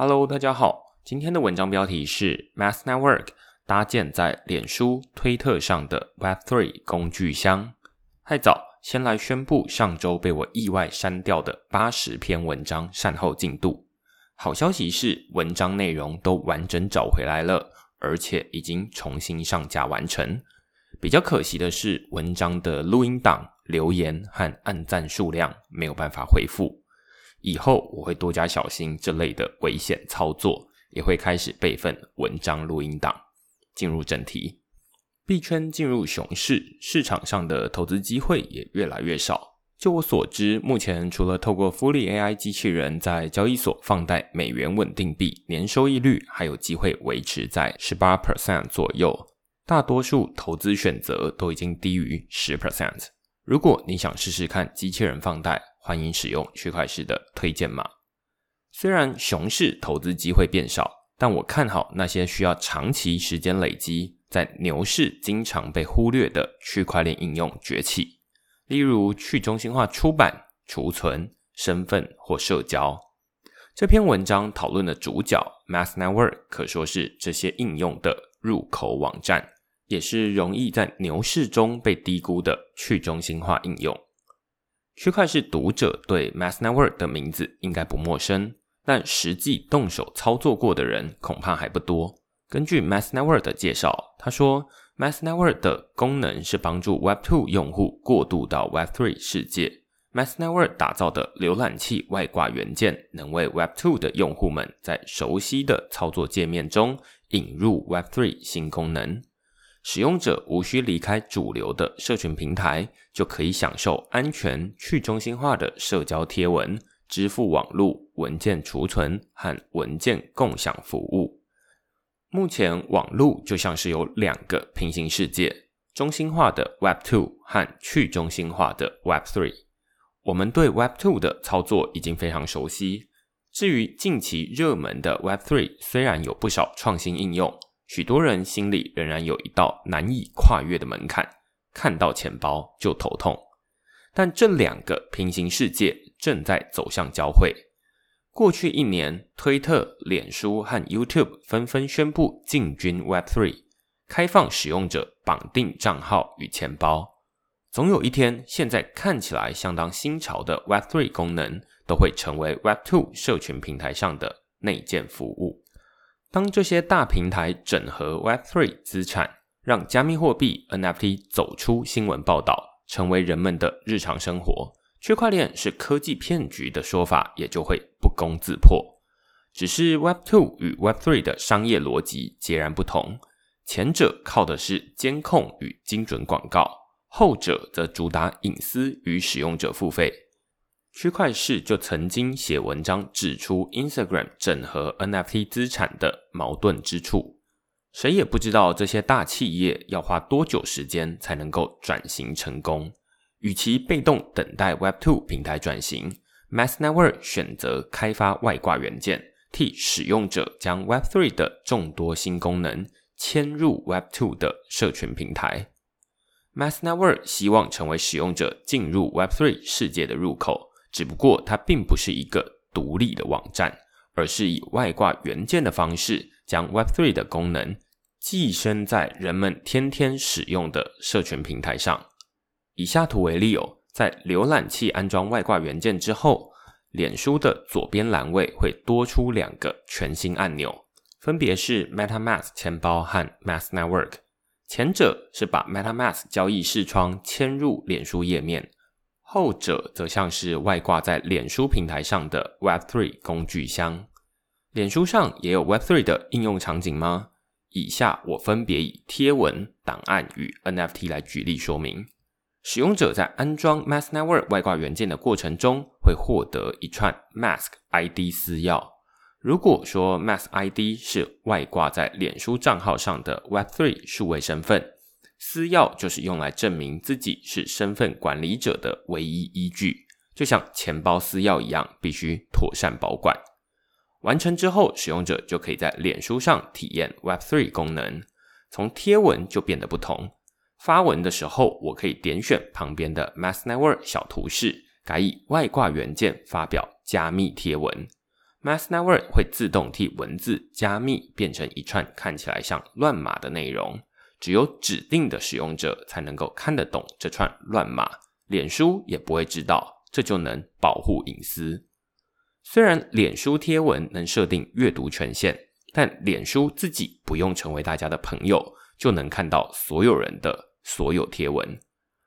Hello，大家好，今天的文章标题是 Mass Network 搭建在脸书、推特上的 Web3 工具箱。太早，先来宣布上周被我意外删掉的八十篇文章善后进度。好消息是，文章内容都完整找回来了，而且已经重新上架完成。比较可惜的是，文章的录音档、留言和按赞数量没有办法回复。以后我会多加小心这类的危险操作，也会开始备份文章录音档。进入正题，币圈进入熊市，市场上的投资机会也越来越少。就我所知，目前除了透过福利 AI 机器人在交易所放贷美元稳定币，年收益率还有机会维持在十八 percent 左右。大多数投资选择都已经低于十 percent。如果你想试试看机器人放贷，欢迎使用区块市的推荐码。虽然熊市投资机会变少，但我看好那些需要长期时间累积，在牛市经常被忽略的区块链应用崛起，例如去中心化出版、储存、身份或社交。这篇文章讨论的主角 Mass Network 可说是这些应用的入口网站。也是容易在牛市中被低估的去中心化应用。区块是读者对 Mass Network 的名字应该不陌生，但实际动手操作过的人恐怕还不多。根据 Mass Network 的介绍，他说，Mass Network 的功能是帮助 Web2 用户过渡到 Web3 世界。Mass Network 打造的浏览器外挂元件，能为 Web2 的用户们在熟悉的操作界面中引入 Web3 新功能。使用者无需离开主流的社群平台，就可以享受安全、去中心化的社交贴文、支付网络、文件储存和文件共享服务。目前，网络就像是有两个平行世界：中心化的 Web Two 和去中心化的 Web Three。我们对 Web Two 的操作已经非常熟悉。至于近期热门的 Web Three，虽然有不少创新应用。许多人心里仍然有一道难以跨越的门槛，看到钱包就头痛。但这两个平行世界正在走向交汇。过去一年，推特、脸书和 YouTube 纷纷宣布进军 Web3，开放使用者绑定账号与钱包。总有一天，现在看起来相当新潮的 Web3 功能，都会成为 Web2 社群平台上的内建服务。当这些大平台整合 Web3 资产，让加密货币 NFT 走出新闻报道，成为人们的日常生活，区块链是科技骗局的说法也就会不攻自破。只是 Web2 与 Web3 的商业逻辑截然不同，前者靠的是监控与精准广告，后者则主打隐私与使用者付费。区块市就曾经写文章指出，Instagram 整合 NFT 资产的矛盾之处。谁也不知道这些大企业要花多久时间才能够转型成功。与其被动等待 Web2 平台转型，Mass Network 选择开发外挂元件，替使用者将 Web3 的众多新功能迁入 Web2 的社群平台。Mass Network 希望成为使用者进入 Web3 世界的入口。只不过它并不是一个独立的网站，而是以外挂元件的方式，将 Web3 的功能寄生在人们天天使用的社群平台上。以下图为例哦，在浏览器安装外挂元件之后，脸书的左边栏位会多出两个全新按钮，分别是 MetaMask 钱包和 Mass Network。前者是把 MetaMask 交易视窗迁入脸书页面。后者则像是外挂在脸书平台上的 Web3 工具箱。脸书上也有 Web3 的应用场景吗？以下我分别以贴文、档案与 NFT 来举例说明。使用者在安装 Mask Network 外挂元件的过程中，会获得一串 Mask ID 私钥。如果说 Mask ID 是外挂在脸书账号上的 Web3 数位身份。私钥就是用来证明自己是身份管理者的唯一依据，就像钱包私钥一样，必须妥善保管。完成之后，使用者就可以在脸书上体验 Web3 功能。从贴文就变得不同，发文的时候，我可以点选旁边的 Mass Network 小图示，改以外挂元件发表加密贴文。Mass Network 会自动替文字加密，变成一串看起来像乱码的内容。只有指定的使用者才能够看得懂这串乱码，脸书也不会知道，这就能保护隐私。虽然脸书贴文能设定阅读权限，但脸书自己不用成为大家的朋友，就能看到所有人的所有贴文。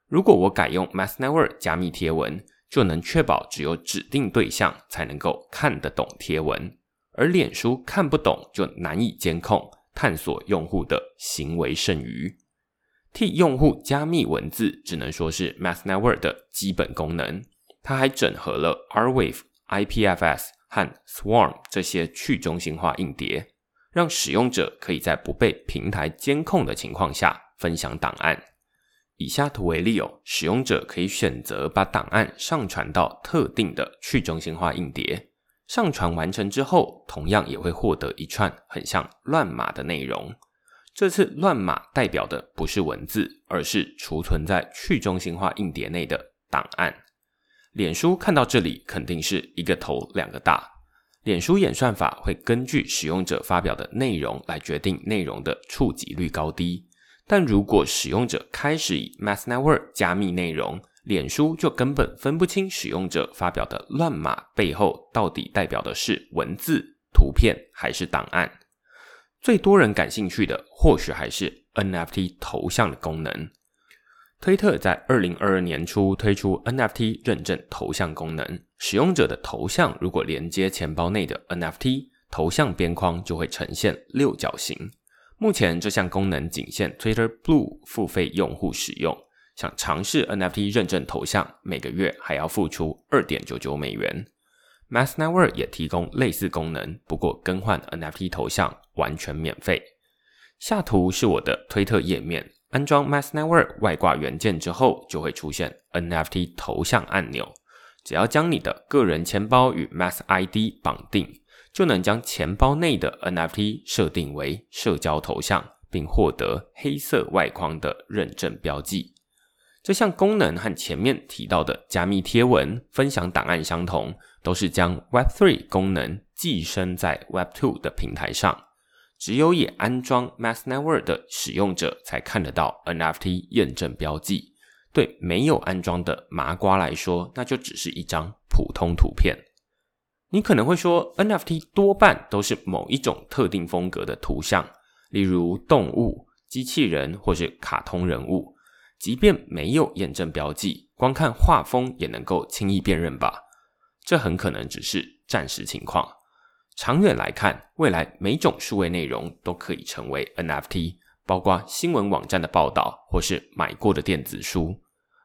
如果我改用 Mass Network 加密贴文，就能确保只有指定对象才能够看得懂贴文，而脸书看不懂就难以监控。探索用户的行为剩余，替用户加密文字，只能说是 Mass Network 的基本功能。它还整合了 Rwave、IPFS 和 Swarm 这些去中心化硬碟，让使用者可以在不被平台监控的情况下分享档案。以下图为例哦，使用者可以选择把档案上传到特定的去中心化硬碟。上传完成之后，同样也会获得一串很像乱码的内容。这次乱码代表的不是文字，而是储存在去中心化硬碟内的档案。脸书看到这里，肯定是一个头两个大。脸书演算法会根据使用者发表的内容来决定内容的触及率高低。但如果使用者开始以 Mass Network 加密内容，脸书就根本分不清使用者发表的乱码背后到底代表的是文字、图片还是档案。最多人感兴趣的或许还是 NFT 头像的功能。推特在二零二二年初推出 NFT 认证头像功能，使用者的头像如果连接钱包内的 NFT 头像边框，就会呈现六角形。目前这项功能仅限 Twitter Blue 付费用户使用。想尝试 NFT 认证头像，每个月还要付出二点九九美元。Mass Network 也提供类似功能，不过更换 NFT 头像完全免费。下图是我的推特页面，安装 Mass Network 外挂元件之后，就会出现 NFT 头像按钮。只要将你的个人钱包与 Mass ID 绑定，就能将钱包内的 NFT 设定为社交头像，并获得黑色外框的认证标记。这项功能和前面提到的加密贴文分享档案相同，都是将 Web3 功能寄生在 Web2 的平台上。只有已安装 Mass Network 的使用者才看得到 NFT 验证标记。对没有安装的麻瓜来说，那就只是一张普通图片。你可能会说，NFT 多半都是某一种特定风格的图像，例如动物、机器人或是卡通人物。即便没有验证标记，光看画风也能够轻易辨认吧？这很可能只是暂时情况。长远来看，未来每种数位内容都可以成为 NFT，包括新闻网站的报道或是买过的电子书。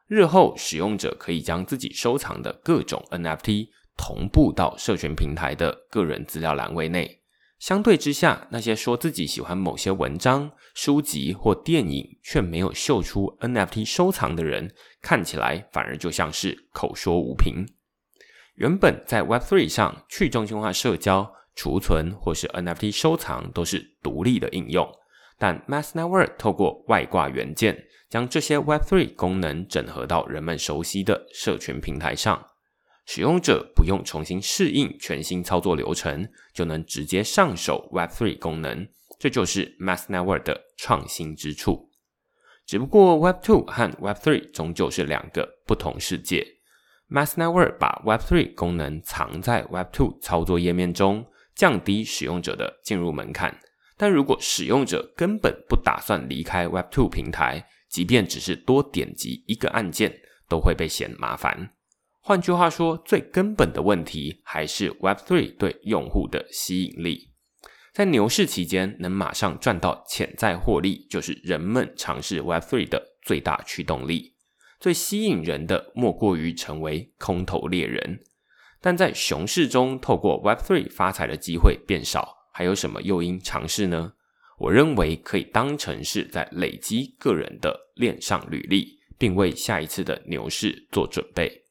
日后使用者可以将自己收藏的各种 NFT 同步到社群平台的个人资料栏位内。相对之下，那些说自己喜欢某些文章、书籍或电影，却没有秀出 NFT 收藏的人，看起来反而就像是口说无凭。原本在 Web3 上，去中心化社交、储存或是 NFT 收藏都是独立的应用，但 Mass Network 透过外挂元件，将这些 Web3 功能整合到人们熟悉的社群平台上。使用者不用重新适应全新操作流程，就能直接上手 Web3 功能，这就是 Mass Network 的创新之处。只不过 Web2 和 Web3 终究是两个不同世界。Mass Network 把 Web3 功能藏在 Web2 操作页面中，降低使用者的进入门槛。但如果使用者根本不打算离开 Web2 平台，即便只是多点击一个按键，都会被嫌麻烦。换句话说，最根本的问题还是 Web3 对用户的吸引力。在牛市期间，能马上赚到潜在获利，就是人们尝试 Web3 的最大驱动力。最吸引人的，莫过于成为空头猎人。但在熊市中，透过 Web3 发财的机会变少，还有什么诱因尝试呢？我认为可以当成是在累积个人的链上履历，并为下一次的牛市做准备。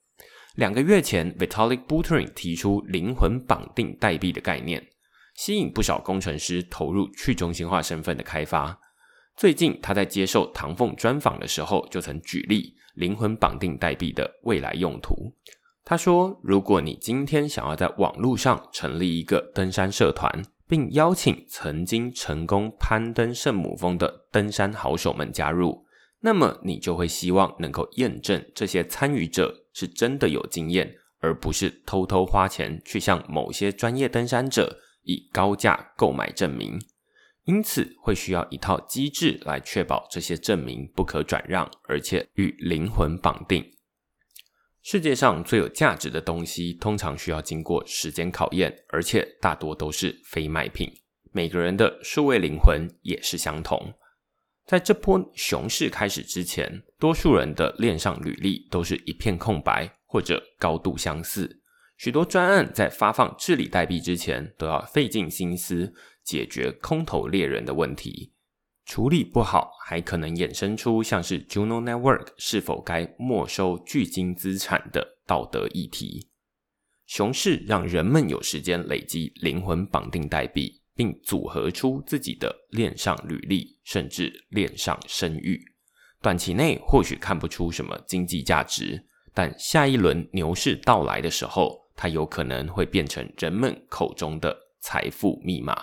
两个月前，Vitalik Buterin 提出灵魂绑定代币的概念，吸引不少工程师投入去中心化身份的开发。最近，他在接受唐凤专访的时候，就曾举例灵魂绑定代币的未来用途。他说：“如果你今天想要在网络上成立一个登山社团，并邀请曾经成功攀登圣母峰的登山好手们加入，那么你就会希望能够验证这些参与者是真的有经验，而不是偷偷花钱去向某些专业登山者以高价购买证明。因此，会需要一套机制来确保这些证明不可转让，而且与灵魂绑定。”世界上最有价值的东西，通常需要经过时间考验，而且大多都是非卖品。每个人的数位灵魂也是相同。在这波熊市开始之前，多数人的链上履历都是一片空白，或者高度相似。许多专案在发放治理代币之前，都要费尽心思解决空头猎人的问题。处理不好，还可能衍生出像是 Juno Network 是否该没收巨金资产的道德议题。熊市让人们有时间累积灵魂绑定代币，并组合出自己的恋上履历，甚至恋上声誉。短期内或许看不出什么经济价值，但下一轮牛市到来的时候，它有可能会变成人们口中的财富密码。